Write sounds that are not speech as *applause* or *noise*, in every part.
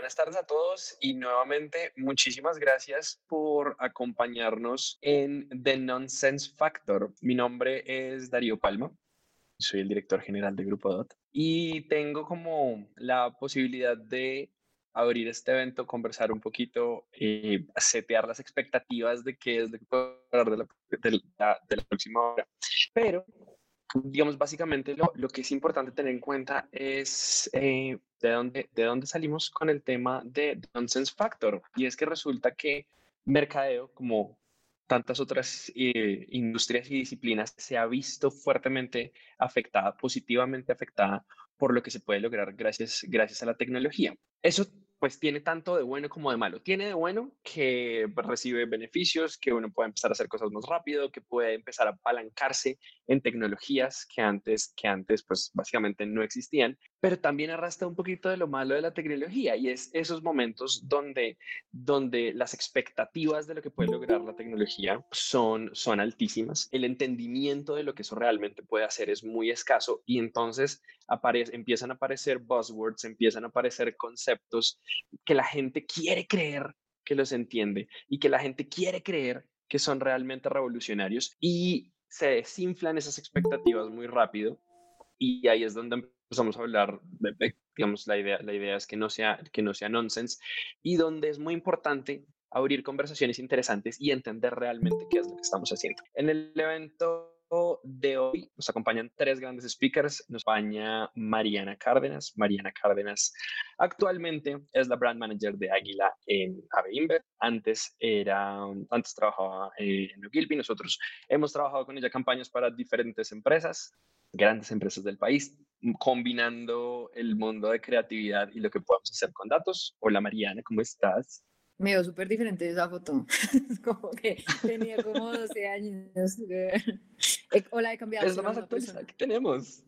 Buenas tardes a todos y nuevamente muchísimas gracias por acompañarnos en The Nonsense Factor. Mi nombre es Darío Palma, soy el director general de Grupo DOT y tengo como la posibilidad de abrir este evento, conversar un poquito, eh, setear las expectativas de qué es que puedo hablar de la, de la próxima hora. Pero digamos, básicamente lo, lo, que es importante tener en cuenta es eh, de, dónde, de dónde salimos con el tema de Nonsense Factor. Y es que resulta que mercadeo, como tantas otras eh, industrias y disciplinas, se ha visto fuertemente afectada, positivamente afectada por lo que se puede lograr gracias, gracias a la tecnología. Eso pues tiene tanto de bueno como de malo. Tiene de bueno que recibe beneficios, que uno puede empezar a hacer cosas más rápido, que puede empezar a apalancarse en tecnologías que antes, que antes pues básicamente no existían, pero también arrastra un poquito de lo malo de la tecnología y es esos momentos donde, donde las expectativas de lo que puede lograr la tecnología son, son altísimas, el entendimiento de lo que eso realmente puede hacer es muy escaso y entonces aparece, empiezan a aparecer buzzwords, empiezan a aparecer conceptos que la gente quiere creer que los entiende y que la gente quiere creer que son realmente revolucionarios y se desinflan esas expectativas muy rápido y ahí es donde empezamos a hablar, de, digamos, la idea, la idea es que no, sea, que no sea nonsense y donde es muy importante abrir conversaciones interesantes y entender realmente qué es lo que estamos haciendo. En el evento de hoy nos acompañan tres grandes speakers. Nos acompaña Mariana Cárdenas. Mariana Cárdenas actualmente es la brand manager de Águila en Inver. Antes, era, antes trabajaba en Ogilvy. Nosotros hemos trabajado con ella campañas para diferentes empresas, grandes empresas del país, combinando el mundo de creatividad y lo que podemos hacer con datos. Hola Mariana, ¿cómo estás? Me veo súper diferente de esa foto. *laughs* como que tenía como 12 años. Hola, he cambiado. Es lo más actualizado que tenemos.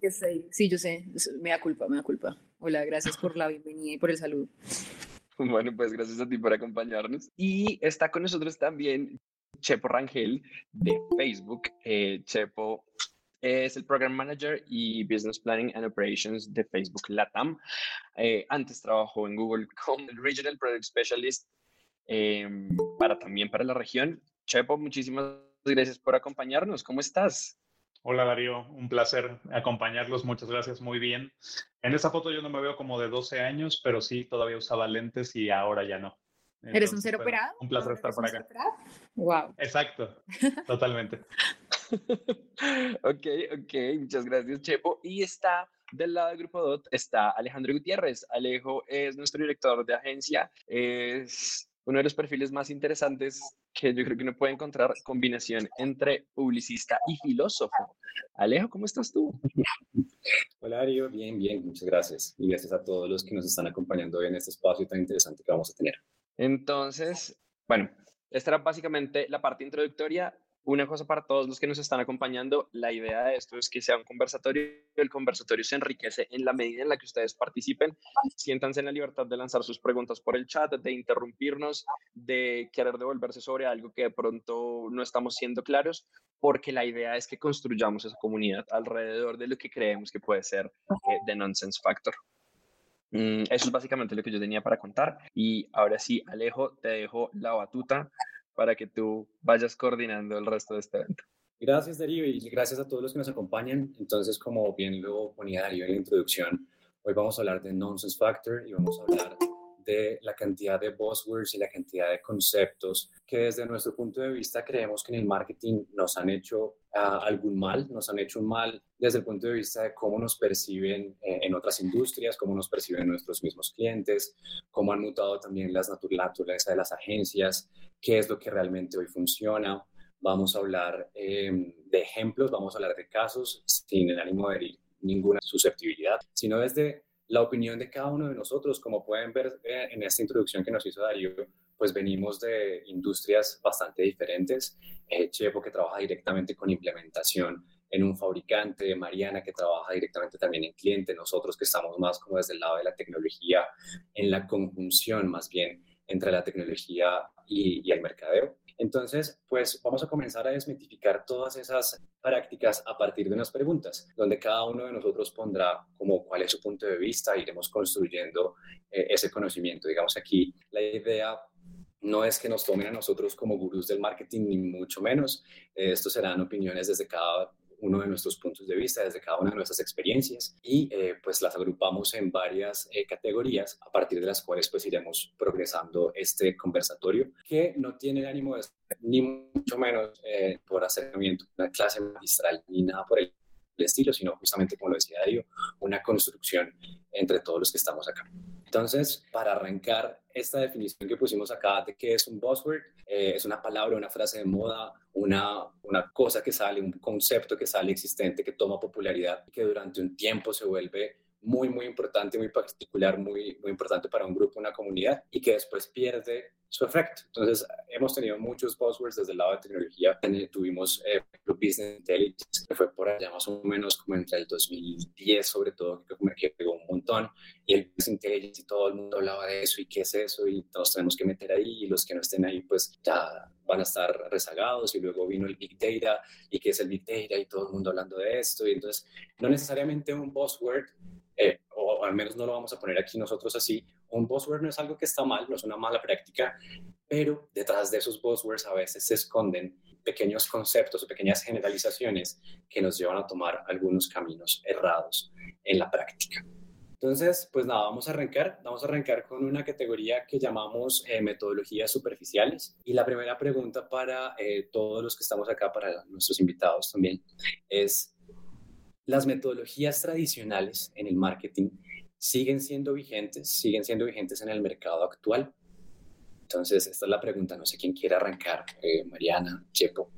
Sí, yo sé. Me da culpa, me da culpa. Hola, gracias por la bienvenida y por el saludo. Bueno, pues gracias a ti por acompañarnos. Y está con nosotros también Chepo Rangel de Facebook. Eh, Chepo es el Program Manager y Business Planning and Operations de Facebook Latam. Eh, antes trabajó en Google *laughs* como Regional Product Specialist Em, para también para la región. Chepo, muchísimas gracias por acompañarnos. ¿Cómo estás? Hola Darío, un placer acompañarlos, muchas gracias, muy bien. En esta foto yo no me veo como de 12 años, pero sí, todavía usaba lentes y ahora ya no. ¿Eres un cero operado? Un placer estar por acá. Wow. Exacto, totalmente. *laughs* *laughs* ok, ok, muchas gracias Chepo. Y está del lado del Grupo DOT, está Alejandro Gutiérrez. Alejo es nuestro director de agencia, es uno de los perfiles más interesantes que yo creo que uno puede encontrar combinación entre publicista y filósofo. Alejo, ¿cómo estás tú? Hola, Darío. Bien, bien, muchas gracias. Y gracias a todos los que nos están acompañando en este espacio tan interesante que vamos a tener. Entonces, bueno, esta era básicamente la parte introductoria una cosa para todos los que nos están acompañando, la idea de esto es que sea un conversatorio, el conversatorio se enriquece en la medida en la que ustedes participen, siéntanse en la libertad de lanzar sus preguntas por el chat, de interrumpirnos, de querer devolverse sobre algo que de pronto no estamos siendo claros, porque la idea es que construyamos esa comunidad alrededor de lo que creemos que puede ser eh, The Nonsense Factor. Mm, eso es básicamente lo que yo tenía para contar. Y ahora sí, Alejo, te dejo la batuta para que tú vayas coordinando el resto de este evento. Gracias, Darío, y gracias a todos los que nos acompañan. Entonces, como bien lo ponía Darío en la introducción, hoy vamos a hablar de Nonsense Factor y vamos a hablar de la cantidad de buzzwords y la cantidad de conceptos que desde nuestro punto de vista creemos que en el marketing nos han hecho uh, algún mal, nos han hecho un mal desde el punto de vista de cómo nos perciben eh, en otras industrias, cómo nos perciben nuestros mismos clientes, cómo han mutado también las naturaleza de las agencias, qué es lo que realmente hoy funciona. Vamos a hablar eh, de ejemplos, vamos a hablar de casos sin el ánimo de ninguna susceptibilidad, sino desde la opinión de cada uno de nosotros. Como pueden ver eh, en esta introducción que nos hizo Darío, pues venimos de industrias bastante diferentes. Eh, Chepo, que trabaja directamente con implementación en un fabricante, Mariana, que trabaja directamente también en cliente, nosotros que estamos más como desde el lado de la tecnología, en la conjunción más bien entre la tecnología y, y el mercadeo. Entonces, pues vamos a comenzar a desmitificar todas esas prácticas a partir de unas preguntas, donde cada uno de nosotros pondrá como cuál es su punto de vista, iremos construyendo eh, ese conocimiento. Digamos aquí, la idea no es que nos tomen a nosotros como gurús del marketing, ni mucho menos. Eh, estos serán opiniones desde cada uno de nuestros puntos de vista, desde cada una de nuestras experiencias y eh, pues las agrupamos en varias eh, categorías a partir de las cuales pues iremos progresando este conversatorio que no tiene el ánimo de ni mucho menos eh, por acercamiento, una clase magistral ni nada por el estilo, sino justamente como lo decía Darío, una construcción entre todos los que estamos acá. Entonces, para arrancar esta definición que pusimos acá de qué es un buzzword, eh, es una palabra, una frase de moda, una, una cosa que sale, un concepto que sale existente, que toma popularidad y que durante un tiempo se vuelve muy, muy importante, muy particular, muy, muy importante para un grupo, una comunidad y que después pierde su efecto. Entonces, hemos tenido muchos buzzwords desde el lado de tecnología. Tuvimos eh, Business Intelligence, que fue por allá más o menos como entre el 2010, sobre todo, que pegó un montón. Y el Business Intelligence y todo el mundo hablaba de eso y qué es eso y todos tenemos que meter ahí y los que no estén ahí, pues ya van a estar rezagados. Y luego vino el Big Data y qué es el Big Data y todo el mundo hablando de esto. Y entonces, no necesariamente un buzzword eh, o al menos no lo vamos a poner aquí nosotros así, un buzzword no es algo que está mal, no es una mala práctica, pero detrás de esos buzzwords a veces se esconden pequeños conceptos o pequeñas generalizaciones que nos llevan a tomar algunos caminos errados en la práctica. Entonces, pues nada, vamos a arrancar. Vamos a arrancar con una categoría que llamamos eh, metodologías superficiales. Y la primera pregunta para eh, todos los que estamos acá, para nuestros invitados también, es, ¿las metodologías tradicionales en el marketing siguen siendo vigentes, siguen siendo vigentes en el mercado actual. Entonces, esta es la pregunta, no sé quién quiere arrancar, eh, Mariana, Chepo,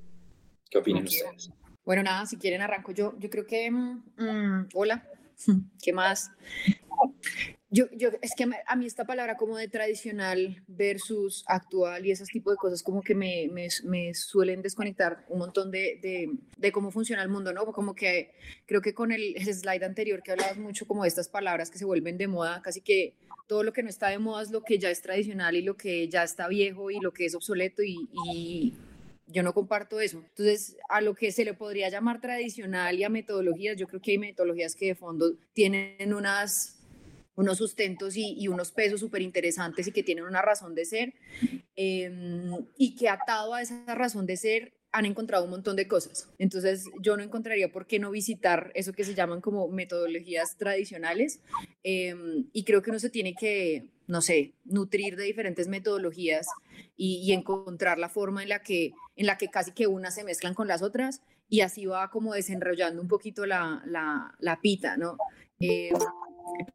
¿qué opinan ustedes? Bueno, nada, si quieren arranco yo. Yo creo que, mm, mm, hola, *laughs* ¿qué más? Yo, yo, es que a mí esta palabra como de tradicional versus actual y ese tipo de cosas como que me, me, me suelen desconectar un montón de, de, cómo funciona el mundo, ¿no? Como que creo que con el, slide anterior que hablabas mucho como de estas palabras que se vuelven de moda, casi que todo lo que no está de moda es lo que ya es tradicional y lo que ya está viejo y lo que es obsoleto y, y yo no comparto eso. Entonces, a lo que se le podría llamar tradicional y a metodologías, yo creo que hay metodologías que de fondo tienen unas unos sustentos y, unos pesos súper interesantes y que tienen una razón de ser em, y que atado a esa razón de ser han encontrado un montón de cosas. Entonces yo no encontraría por qué no visitar eso que se llaman como metodologías tradicionales em, y creo que uno se tiene que, no sé, nutrir de diferentes metodologías y, encontrar la forma en la, que, en la que casi que unas se mezclan con las otras y así va como desenrollando un poquito la, la, la pita, ¿no? Em,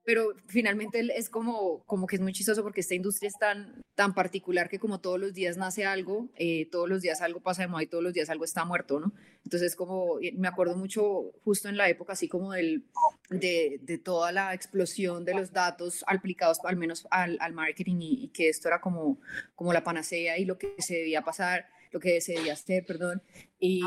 pero finalmente es como, como que es muy chistoso porque esta industria es tan, tan particular que como todos los días nace algo, eh, todos los días algo pasa de moda y todos los días algo está muerto, ¿no? Entonces como me acuerdo mucho justo en la época así como del, de, de toda la explosión de los datos aplicados al menos al, al marketing y, y, que esto era como, como la panacea y lo que se debía pasar lo que se debía hacer, perdón. Y,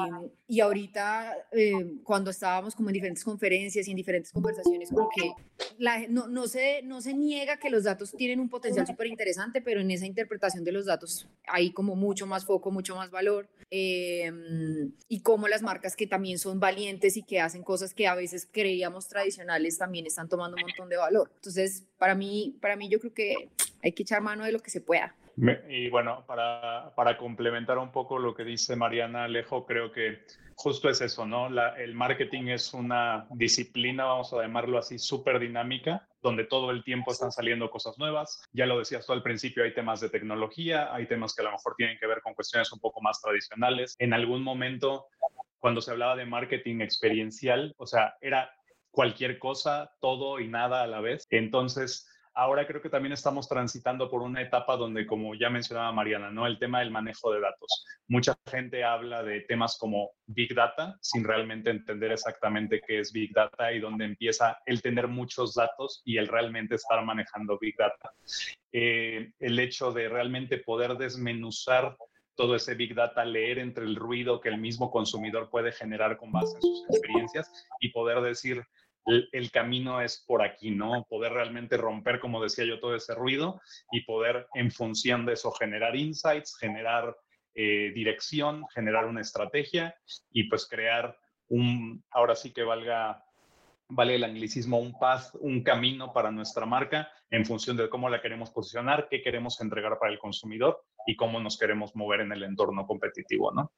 y ahorita, eh, cuando estábamos como en diferentes conferencias y en diferentes conversaciones, como que la, no, no, se, no se niega que los datos tienen un potencial súper interesante, pero en esa interpretación de los datos hay como mucho más foco, mucho más valor. Em, y como las marcas que también son valientes y que hacen cosas que a veces creíamos tradicionales también están tomando un montón de valor. Entonces, para mí, para mí yo creo que hay que echar mano de lo que se pueda. Y bueno, para, para, complementar un poco lo que dice Mariana Alejo, creo que justo es eso, ¿no? La, el marketing es una disciplina, vamos a llamarlo así, súper dinámica, donde todo el tiempo están saliendo cosas nuevas. Ya lo decías tú al principio, hay temas de tecnología, hay temas que a lo mejor tienen que ver con cuestiones un poco más tradicionales. En algún momento, cuando se hablaba de marketing experiencial, o sea, era cualquier cosa, todo y nada a la vez. Entonces, Ahora creo que también estamos transitando por una etapa donde, como ya mencionaba Mariana, ¿no? El tema del manejo de datos. Mucha gente habla de temas como Big Data sin realmente entender exactamente qué es Big Data y dónde empieza el tener muchos datos y el realmente estar manejando Big Data. Eh, el hecho de realmente poder desmenuzar todo ese Big Data, leer entre el ruido que el mismo consumidor puede generar con base en sus experiencias y poder decir, el, camino es por aquí, ¿no? Poder realmente romper, como decía yo, todo ese ruido y poder en función de eso generar insights, generar eh, dirección, generar una estrategia y pues crear un, ahora sí que valga, vale el anglicismo, un path, un camino para nuestra marca en función de cómo la queremos posicionar, qué queremos entregar para el consumidor y cómo nos queremos mover en el entorno competitivo, ¿no?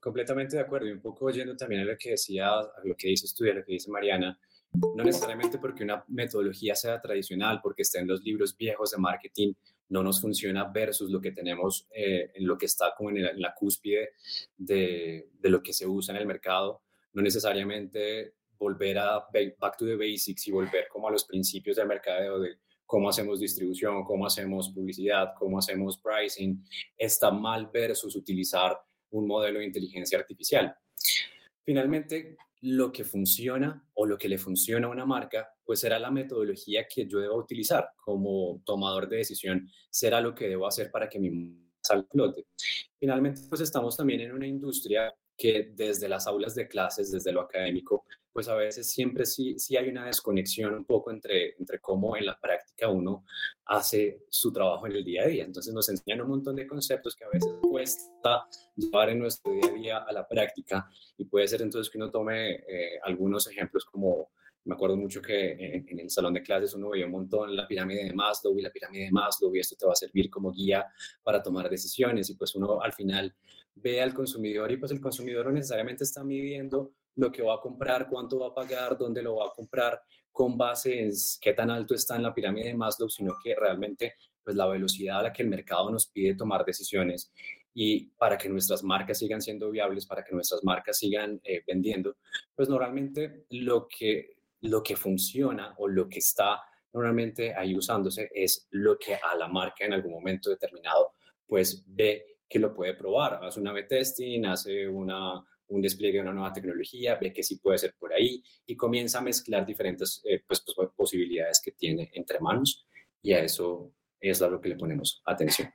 Completamente de acuerdo y un poco oyendo también a lo que decía, a lo que dice tú, a lo que dice Mariana, no necesariamente porque una metodología sea tradicional, porque esté en los libros viejos de marketing, no nos funciona versus lo que tenemos eh, en lo que está como en, la cúspide de, de, lo que se usa en el mercado. No necesariamente volver a back to the basics y volver como a los principios del mercadeo de cómo hacemos distribución, cómo hacemos publicidad, cómo hacemos pricing, está mal versus utilizar un modelo de inteligencia artificial. Finalmente, lo que funciona o lo que le funciona a una marca, pues será la metodología que yo debo utilizar como tomador de decisión, será lo que debo hacer para que mi salga flote. Finalmente, pues estamos también en una industria que desde las aulas de clases, desde lo académico, pues a veces siempre sí, sí hay una desconexión un poco entre, entre cómo en la práctica uno hace su trabajo en el día a día. Entonces nos enseñan un montón de conceptos que a veces cuesta llevar en nuestro día a día a la práctica y puede ser entonces que uno tome eh, algunos ejemplos como me acuerdo mucho que en, en, el salón de clases uno veía un montón la pirámide de Maslow y la pirámide de Maslow y esto te va a servir como guía para tomar decisiones y pues uno al final ve al consumidor y pues el consumidor no necesariamente está midiendo lo que va a comprar, cuánto va a pagar, dónde lo va a comprar, con base en qué tan alto está en la pirámide de Maslow, sino que realmente pues la velocidad a la que el mercado nos pide tomar decisiones. Y para que nuestras marcas sigan siendo viables, para que nuestras marcas sigan eh, vendiendo, pues normalmente lo que, lo que funciona o lo que está normalmente ahí usándose es lo que a la marca en algún momento determinado pues ve que lo puede probar. Hace una B-testing, hace una, un despliegue de una nueva tecnología, ve que sí puede ser por ahí y comienza a mezclar diferentes eh, pues, pues, posibilidades que tiene entre manos y a eso es a lo que le ponemos atención.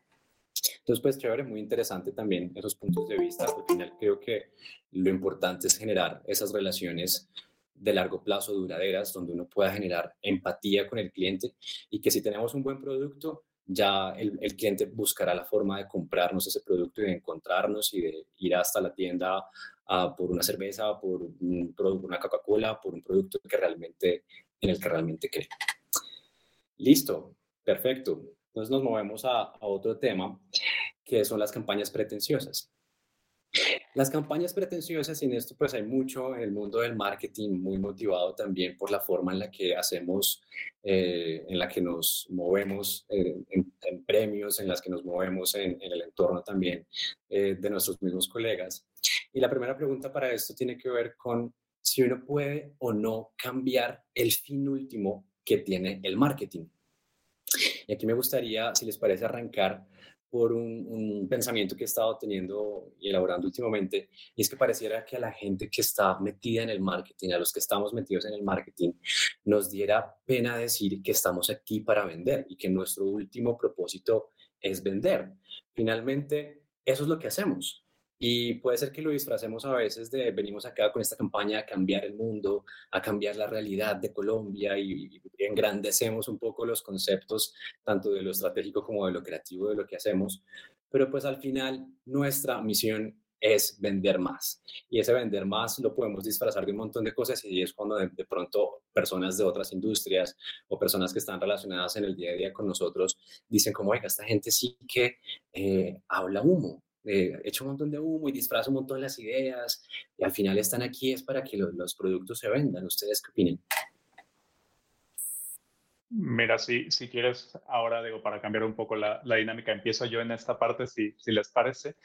Entonces, pues chévere, muy interesante también esos puntos de vista. Al final creo que lo importante es generar esas relaciones de largo plazo, duraderas, donde uno pueda generar empatía con el cliente y que si tenemos un buen producto, ya el, cliente buscará la forma de comprarnos ese producto y de encontrarnos y de ir hasta la tienda por una cerveza, por un producto, una Coca-Cola, por un producto que realmente, en el que realmente cree. Listo, perfecto. Entonces nos movemos a otro tema, que son las campañas pretenciosas. Las campañas pretenciosas, y en esto pues hay mucho en el mundo del marketing, muy motivado también por la forma en la que hacemos, eh, en la que nos movemos eh, en, premios, en las que nos movemos en, el entorno también eh, de nuestros mismos colegas. Y la primera pregunta para esto tiene que ver con si uno puede o no cambiar el fin último que tiene el marketing. Y aquí me gustaría, si les parece, arrancar por un, pensamiento que he estado teniendo y elaborando últimamente, y es que pareciera que a la gente que está metida en el marketing, a los que estamos metidos en el marketing, nos diera pena decir que estamos aquí para vender y que nuestro último propósito es vender. Finalmente, eso es lo que hacemos. Y puede ser que lo disfracemos a veces de venimos acá con esta campaña a cambiar el mundo, a cambiar la realidad de Colombia y, engrandecemos un poco los conceptos tanto de lo estratégico como de lo creativo de lo que hacemos. Pero pues al final nuestra misión es vender más. Y ese vender más lo podemos disfrazar de un montón de cosas y es cuando de, pronto personas de otras industrias o personas que están relacionadas en el día a día con nosotros dicen como, oiga, esta gente sí que eh, habla humo, eh, echa un montón de humo y disfraza un montón las ideas y al final están aquí es para que los productos se vendan. ¿Ustedes qué opinan? Mira, si, si quieres, ahora digo, para cambiar un poco la, la dinámica, empiezo yo en esta parte, si, si les parece.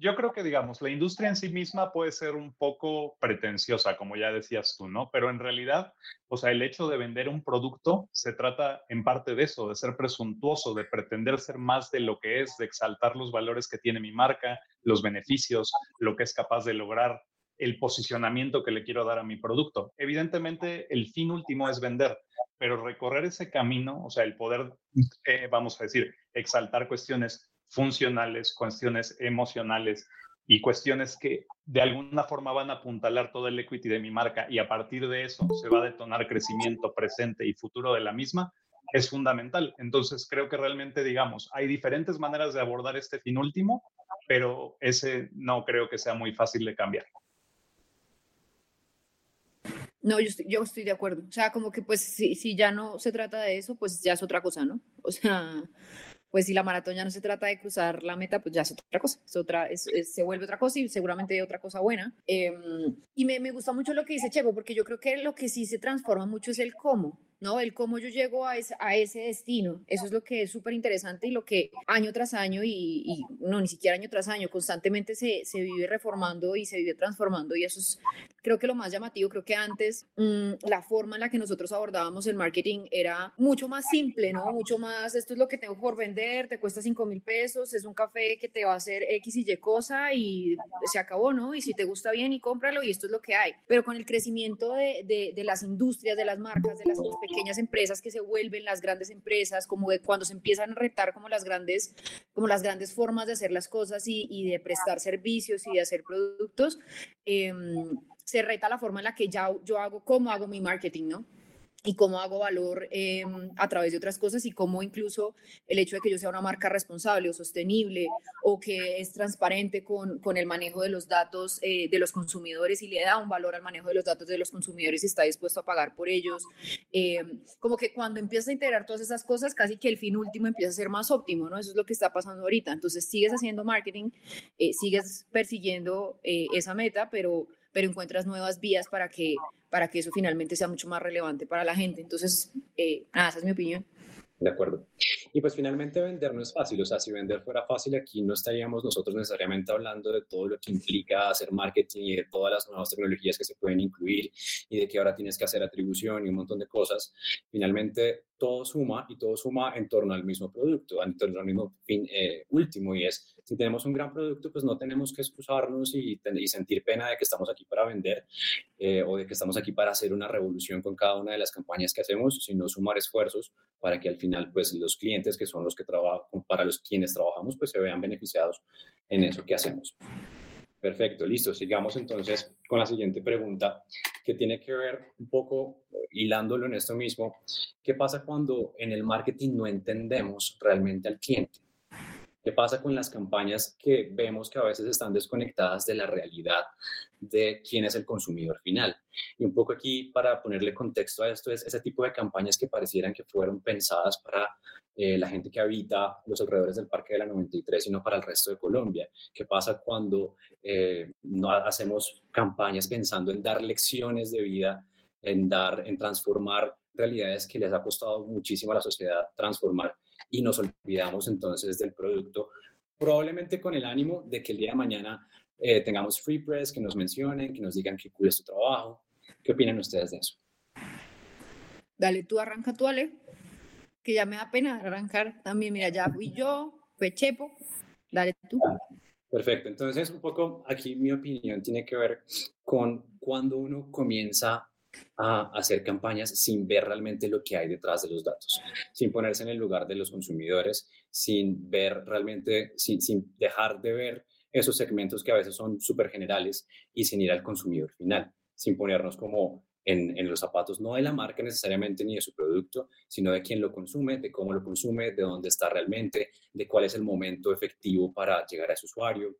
Yo creo que, digamos, la industria en sí misma puede ser un poco pretenciosa, como ya decías tú, ¿no? Pero en realidad, o sea, el hecho de vender un producto se trata en parte de eso, de ser presuntuoso, de pretender ser más de lo que es, de exaltar los valores que tiene mi marca, los beneficios, lo que es capaz de lograr el posicionamiento que le quiero dar a mi producto. Evidentemente, el fin último es vender, pero recorrer ese camino, o sea, el poder, eh, vamos a decir, exaltar cuestiones funcionales, cuestiones emocionales y cuestiones que de alguna forma van a apuntalar todo el equity de mi marca y a partir de eso se va a detonar crecimiento presente y futuro de la misma, es fundamental. Entonces, creo que realmente, digamos, hay diferentes maneras de abordar este fin último pero ese no creo que sea muy fácil de cambiar. No, yo estoy, yo estoy de acuerdo. O sea, como que pues si, si ya no se trata de eso, pues ya es otra cosa, ¿no? *laughs* O sea, pues si la maratón ya no se trata de cruzar la meta, pues ya es otra cosa, es otra, se vuelve otra cosa y seguramente otra cosa buena. Em, y me, me gusta mucho lo que dice Chepo, porque yo creo que lo que sí se transforma mucho es el cómo. ¿no? El cómo yo llego a ese, a ese destino. Eso es lo que es súper interesante y lo que año tras año y, no, ni siquiera año tras año, constantemente se, se, vive reformando y se vive transformando y eso es, creo que lo más llamativo, creo que antes mm, la forma en la que nosotros abordábamos el marketing era mucho más simple, ¿no? Mucho más, esto es lo que tengo por vender, te cuesta 5 mil pesos, es un café que te va a hacer X y Y cosa y se acabó, ¿no? Y si te gusta bien y cómpralo y esto es lo que hay. Pero con el crecimiento de, de, de las industrias, de las marcas, de las pequeñas empresas que se vuelven las grandes empresas, como de cuando se empiezan a retar como las grandes, como las grandes formas de hacer las cosas y, y de prestar servicios y de hacer productos, eh, se reta la forma en la que ya yo hago, cómo hago mi marketing, ¿no? y cómo hago valor em, a través de otras cosas y cómo incluso el hecho de que yo sea una marca responsable o sostenible o que es transparente con, con el manejo de los datos eh, de los consumidores y le da un valor al manejo de los datos de los consumidores y está dispuesto a pagar por ellos. Em, como que cuando empiezas a integrar todas esas cosas, casi que el fin último empieza a ser más óptimo, ¿no? Eso es lo que está pasando ahorita. Entonces sigues haciendo marketing, eh, sigues persiguiendo eh, esa meta, pero pero encuentras nuevas vías para que, para que eso finalmente sea mucho más relevante para la gente. Entonces, eh, nada, esa es mi opinión. De acuerdo. Y pues finalmente vender no es fácil, o sea, si vender fuera fácil aquí no estaríamos nosotros necesariamente hablando de todo lo que implica hacer marketing y de todas las nuevas tecnologías que se pueden incluir y de que ahora tienes que hacer atribución y un montón de cosas. Finalmente todo suma y todo suma en torno al mismo producto, en torno al mismo fin eh, último y es, si tenemos un gran producto, pues no tenemos que excusarnos y, y sentir pena de que estamos aquí para vender eh, o de que estamos aquí para hacer una revolución con cada una de las campañas que hacemos, sino sumar esfuerzos para que al final, pues los clientes que son los que trabajan, para los quienes trabajamos, pues se vean beneficiados en eso que hacemos. Perfecto, listo. Sigamos entonces con la siguiente pregunta, que tiene que ver un poco, hilándolo en esto mismo, ¿qué pasa cuando en el marketing no entendemos realmente al cliente? ¿Qué pasa con las campañas que vemos que a veces están desconectadas de la realidad de quién es el consumidor final? Y un poco aquí, para ponerle contexto a esto, es ese tipo de campañas que parecieran que fueron pensadas para eh, la gente que habita los alrededores del Parque de la 93 y no para el resto de Colombia. ¿Qué pasa cuando eh, no hacemos campañas pensando en dar lecciones de vida, en dar, en transformar realidades que les ha costado muchísimo a la sociedad transformar y nos olvidamos entonces del producto, probablemente con el ánimo de que el día de mañana eh, tengamos free press, que nos mencionen, que nos digan que cuide su trabajo. ¿Qué opinan ustedes de eso? Dale, tú arranca tú, Ale, que ya me da pena arrancar también. Mira, ya fui yo, fue Chepo, dale tú. Perfecto, entonces un poco aquí mi opinión tiene que ver con cuando uno comienza a hacer campañas sin ver realmente lo que hay detrás de los datos, sin ponerse en el lugar de los consumidores, sin ver realmente, sin, sin dejar de ver esos segmentos que a veces son súper generales y sin ir al consumidor final, sin ponernos como en, en, los zapatos, no de la marca necesariamente ni de su producto, sino de quién lo consume, de cómo lo consume, de dónde está realmente, de cuál es el momento efectivo para llegar a ese usuario.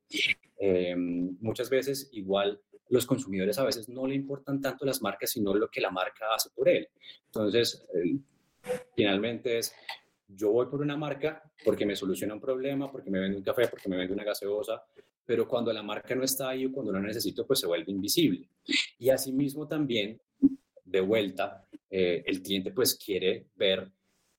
Eh, muchas veces igual los consumidores a veces no le importan tanto las marcas, sino lo que la marca hace por él. Entonces, finalmente es, yo voy por una marca porque me soluciona un problema, porque me vende un café, porque me vende una gaseosa, pero cuando la marca no está ahí o cuando no necesito, pues se vuelve invisible. Y asimismo también, de vuelta, eh, el cliente pues quiere ver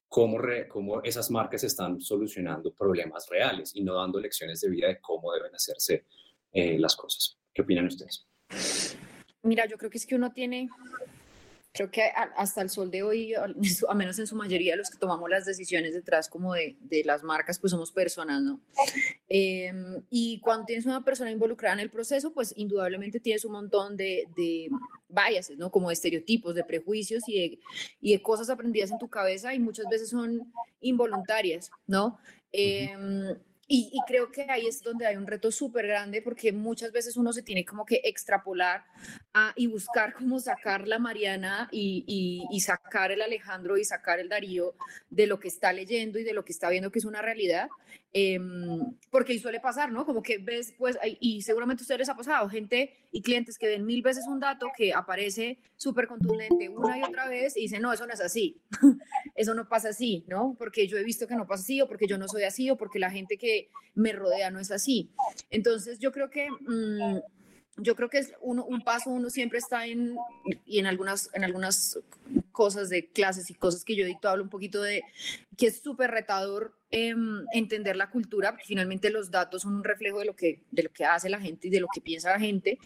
cómo, cómo esas marcas están solucionando problemas reales y no dando lecciones de vida de cómo deben hacerse eh, las cosas. ¿Qué opinan ustedes? Mira, yo creo que es que uno tiene, creo que hasta el sol de hoy, *laughs* a menos en su mayoría, los que tomamos las decisiones detrás como de, de las marcas, pues somos personas, ¿no? Em, y cuando tienes una persona involucrada en el proceso, pues indudablemente tienes un montón de, de biases, ¿no? Como de estereotipos, de prejuicios y de, y de cosas aprendidas en tu cabeza y muchas veces son involuntarias, ¿no? Y, creo que ahí es donde hay un reto súper grande porque muchas veces uno se tiene como que extrapolar y buscar cómo sacar la Mariana y, sacar el Alejandro y sacar el Darío de lo que está leyendo y de lo que está viendo que es una realidad. Em, porque suele pasar, ¿no? Como que ves, pues, y seguramente a ustedes les ha pasado, gente y clientes que ven mil veces un dato que aparece súper contundente una y otra vez y dicen, no, eso no es así, *laughs* eso no pasa así, ¿no? Porque yo he visto que no pasa así, o porque yo no soy así, o porque la gente que me rodea no es así. Entonces, yo creo que... Mm, yo creo que es uno, un paso, uno siempre está en, y en algunas, en algunas cosas de clases y cosas que yo dicto, hablo un poquito de que es súper retador em, entender la cultura, porque finalmente los datos son un reflejo de lo, que, de lo que hace la gente y de lo que piensa la gente,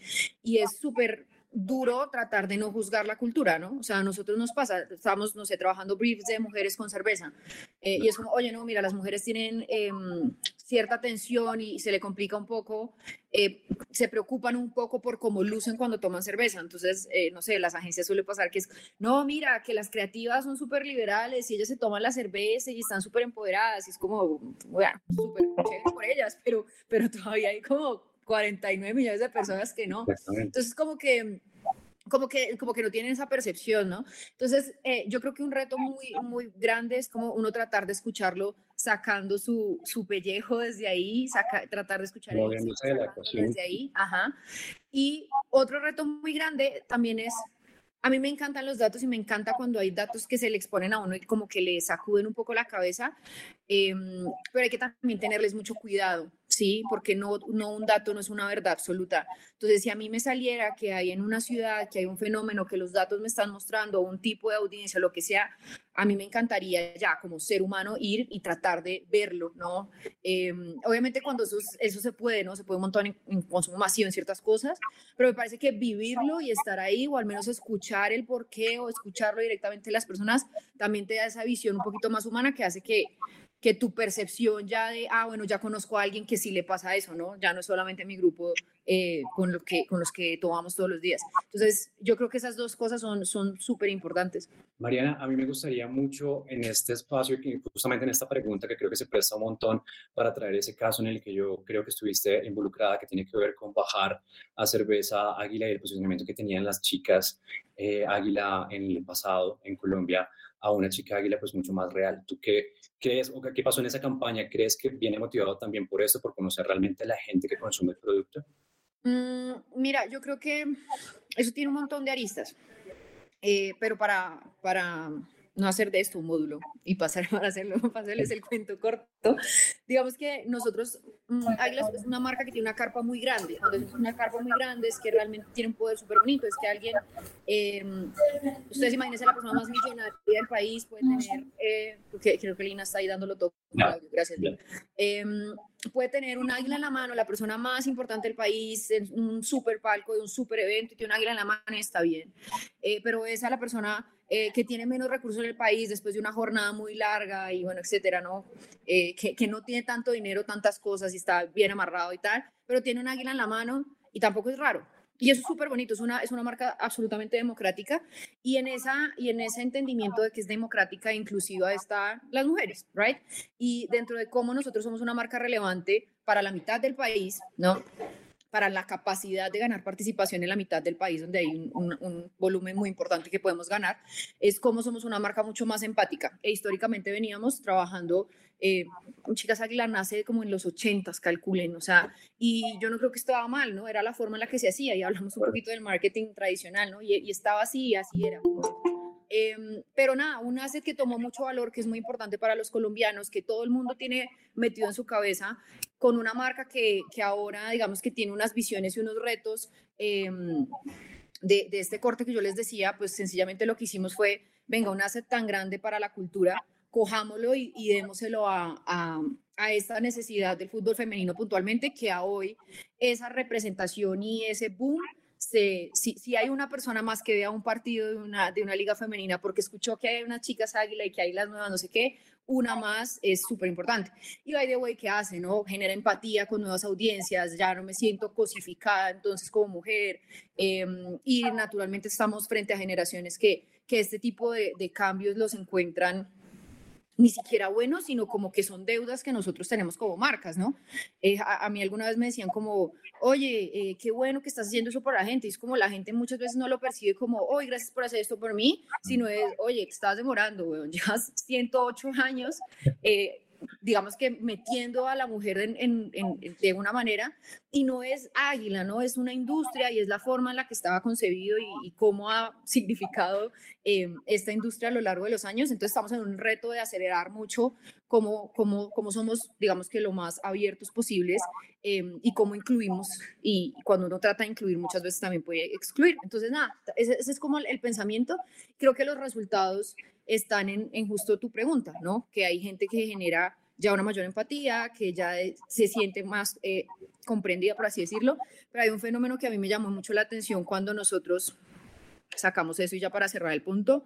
y es súper duro tratar de no juzgar la cultura, ¿no? O sea, a nosotros nos pasa, estamos, no sé, trabajando briefs de mujeres con cerveza, eh, y es como, oye, no, mira, las mujeres tienen em, cierta tensión y se le complica un poco, eh, se preocupan un poco por cómo lucen cuando toman cerveza, entonces, eh, no sé, las agencias suele pasar que es, no, mira, que las creativas son súper liberales y ellas se toman la cerveza y están súper empoderadas, y es como, bueno, súper chévere por ellas, pero, pero todavía hay como 49 millones de personas que no. Entonces, como que como que, como que no tienen esa percepción, ¿no? Entonces, eh, yo creo que un reto muy, muy grande es como uno tratar de escucharlo sacando su, su pellejo desde ahí, saca, tratar de escuchar desde ahí, ajá. Y otro reto muy grande también es a mí me encantan los datos y me encanta cuando hay datos que se le exponen a uno y como que le sacuden un poco la cabeza, em, pero hay que también tenerles mucho cuidado, ¿sí? Porque no, no un dato no es una verdad absoluta. Entonces, si a mí me saliera que hay en una ciudad, que hay un fenómeno que los datos me están mostrando, un tipo de audiencia, lo que sea, a mí me encantaría ya como ser humano ir y tratar de verlo, ¿no? Em, obviamente cuando eso, eso se puede, ¿no? Se puede montar en, en, consumo masivo en ciertas cosas, pero me parece que vivirlo y estar ahí o al menos escuchar el porqué o escucharlo directamente de las personas también te da esa visión un poquito más humana que hace que que tu percepción ya de, ah, bueno, ya conozco a alguien que sí le pasa eso, ¿no? Ya no es solamente mi grupo eh, con, lo que, con los que tomamos todos los días. Entonces, yo creo que esas dos cosas son súper importantes. Mariana, a mí me gustaría mucho en este espacio, justamente en esta pregunta que creo que se presta un montón para traer ese caso en el que yo creo que estuviste involucrada, que tiene que ver con bajar a cerveza Águila y el posicionamiento que tenían las chicas eh, Águila en el pasado en Colombia a una chica águila pues mucho más real. ¿Tú qué crees o qué pasó en esa campaña? ¿Crees que viene motivado también por eso, por conocer realmente a la gente que consume el producto? Mm, mira, yo creo que eso tiene un montón de aristas, eh, pero para, para no hacer de esto un módulo y pasar *laughs* para hacerlo, para hacerles el cuento corto. Digamos que nosotros, mm, Águilas es una marca que tiene una carpa muy grande. Cuando es una carpa muy grande es que realmente tiene un poder súper bonito. Es que alguien, eh, ustedes imagínense la persona más millonaria del país, puede tener, eh, creo que Lina está ahí dándolo todo. Gracias, Lina. Eh, puede tener un águila en la mano, la persona más importante del país, en un super palco de un super evento y tiene un águila en la mano y está bien. Eh, pero esa es la persona eh, que tiene menos recursos en el país después de una jornada muy larga y bueno, etcétera, ¿no? Eh, que, que, no tiene tanto dinero, tantas cosas y está bien amarrado y tal, pero tiene un águila en la mano y tampoco es raro. Y eso es súper bonito, es una, es una marca absolutamente democrática y en, esa, y en ese entendimiento de que es democrática e inclusiva están las mujeres, ¿right? Y dentro de cómo nosotros somos una marca relevante para la mitad del país, ¿no? Para la capacidad de ganar participación en la mitad del país, donde hay un, volumen muy importante que podemos ganar, es como somos una marca mucho más empática. E históricamente veníamos trabajando, eh, Chicas Aguilar nace como en los 80, calculen, o sea, y yo no creo que estaba mal, ¿no? Era la forma en la que se hacía, y hablamos un poquito del marketing tradicional, ¿no? Y, y estaba así, así era. Em, pero nada, un asset que tomó mucho valor, que es muy importante para los colombianos, que todo el mundo tiene metido en su cabeza, con una marca que, que ahora, digamos, que tiene unas visiones y unos retos em, de, este corte que yo les decía, pues sencillamente lo que hicimos fue, venga, un asset tan grande para la cultura, cojámoslo y, y démoselo a, a, a esta necesidad del fútbol femenino puntualmente, que a hoy esa representación y ese boom si, si, hay una persona más que vea un partido de una, de una liga femenina porque escuchó que hay unas chicas águila y que hay las nuevas no sé qué, una más es súper importante. Y by the way, ¿qué hace? No? Genera empatía con nuevas audiencias, ya no me siento cosificada entonces como mujer. Em, y naturalmente estamos frente a generaciones que, que este tipo de cambios los encuentran ni siquiera buenos, sino como que son deudas que nosotros tenemos como marcas, ¿no? Eh, a, mí alguna vez me decían como, oye, eh, qué bueno que estás haciendo eso por la gente. Y es como la gente muchas veces no lo percibe como, oye, gracias por hacer esto por mí, sino es, oye, te estás demorando, weón, *laughs* llevas 108 años. Eh, digamos que metiendo a la mujer en, de una manera, y no es águila, ¿no? Es una industria y es la forma en la que estaba concebido y, cómo ha significado eh, esta industria a lo largo de los años. Entonces estamos en un reto de acelerar mucho cómo, cómo, cómo somos, digamos que lo más abiertos posibles eh, y cómo incluimos. Y cuando uno trata de incluir, muchas veces también puede excluir. Entonces, nada, ese, es como el, pensamiento. Creo que los resultados están en, en justo tu pregunta, ¿no? Que hay gente que genera ya una mayor empatía, que ya se siente más eh, comprendida, por así decirlo. Pero hay un fenómeno que a mí me llamó mucho la atención cuando nosotros sacamos eso y ya para cerrar el punto,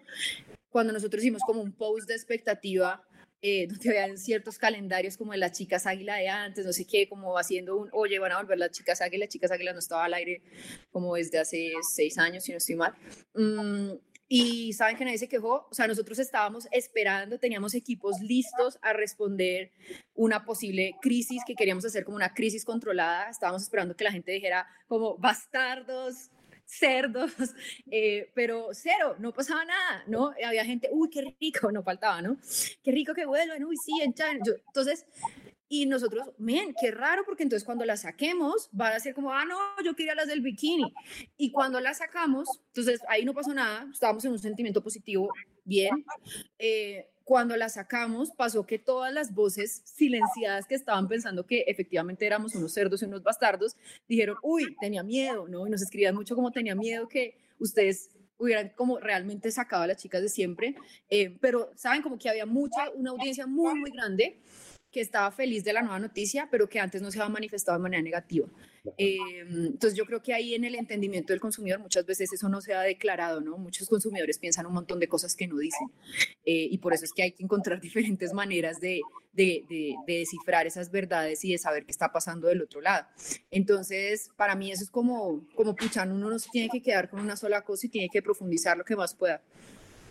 cuando nosotros hicimos como un post de expectativa eh, donde habían ciertos calendarios como de las chicas águila de antes, no sé qué, como haciendo un, oye, van a volver las chicas águila, las chicas águila no estaba al aire como desde hace seis años, si no estoy mal. Mm, y saben que nadie se quejó, o sea, nosotros estábamos esperando, teníamos equipos listos a responder una posible crisis que queríamos hacer como una crisis controlada, estábamos esperando que la gente dijera como bastardos, cerdos, *laughs* eh, pero cero, no pasaba nada, ¿no? Había gente, uy, qué rico, *laughs* no faltaba, ¿no? Qué rico que vuelvan, uy, sí, en entonces, y nosotros, men, qué raro, porque entonces cuando las saquemos, van a ser como, ah, no, yo quería las del bikini. Y cuando las sacamos, entonces ahí no pasó nada, estábamos en un sentimiento positivo, bien. Eh, cuando la sacamos, pasó que todas las voces silenciadas que estaban pensando que efectivamente éramos unos cerdos y unos bastardos, dijeron, uy, tenía miedo, ¿no? Y nos escribían mucho como tenía miedo que ustedes hubieran como realmente sacado a las chicas de siempre, eh, pero saben como que había mucha, una audiencia muy, muy grande que estaba feliz de la nueva noticia, pero que antes no se había manifestado de manera negativa. Eh, entonces yo creo que ahí en el entendimiento del consumidor muchas veces eso no se ha declarado, ¿no? Muchos consumidores piensan un montón de cosas que no dicen eh, y por eso es que hay que encontrar *laughs* diferentes maneras de, de, de, descifrar esas verdades y de saber qué está pasando del otro lado. Entonces, para mí eso es como, como puchan, uno no se tiene que quedar con una sola cosa y tiene que profundizar lo que más pueda.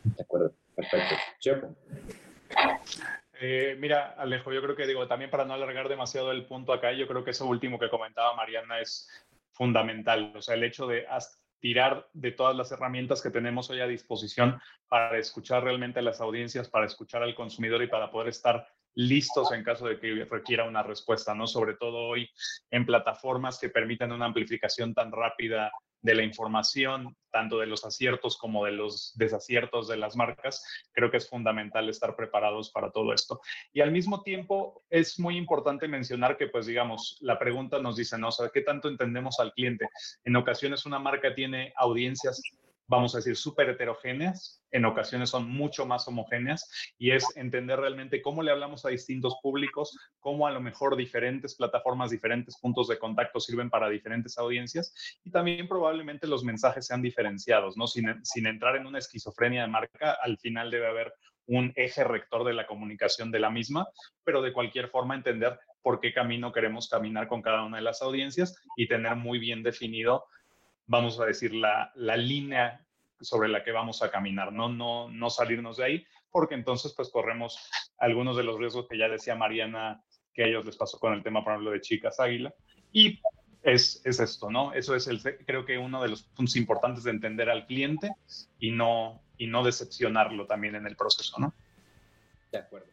De acuerdo, perfecto. Chepo. Eh, mira, Alejo, yo creo que digo, también para no alargar demasiado el punto acá, yo creo que eso último que comentaba Mariana es fundamental. O sea, el hecho de tirar de todas las herramientas que tenemos hoy a disposición para escuchar realmente a las audiencias, para escuchar al consumidor y para poder estar listos en caso de que requiera una respuesta, ¿no? Sobre todo hoy en plataformas que permiten una amplificación tan rápida de la información, tanto de los aciertos como de los desaciertos de las marcas, creo que es fundamental estar preparados para todo esto. Y al mismo tiempo es muy importante mencionar que, pues digamos, la pregunta nos dice, ¿no? O ¿qué tanto entendemos al cliente? En ocasiones una marca tiene audiencias vamos a decir, súper heterogéneas, en ocasiones son mucho más homogéneas, y es entender realmente cómo le hablamos a distintos públicos, cómo a lo mejor diferentes plataformas, diferentes puntos de contacto sirven para diferentes audiencias, y también probablemente los mensajes sean diferenciados, ¿no? Sin, sin entrar en una esquizofrenia de marca, al final debe haber un eje rector de la comunicación de la misma, pero de cualquier forma entender por qué camino queremos caminar con cada una de las audiencias y tener muy bien definido vamos a decir, la, la línea sobre la que vamos a caminar, ¿no? No, no salirnos de ahí, porque entonces pues corremos algunos de los riesgos que ya decía Mariana que a ellos les pasó con el tema, por ejemplo, de chicas águila. Y es, es esto, ¿no? Eso es, el, creo que uno de los puntos importantes de entender al cliente y no, y no decepcionarlo también en el proceso, ¿no? De acuerdo.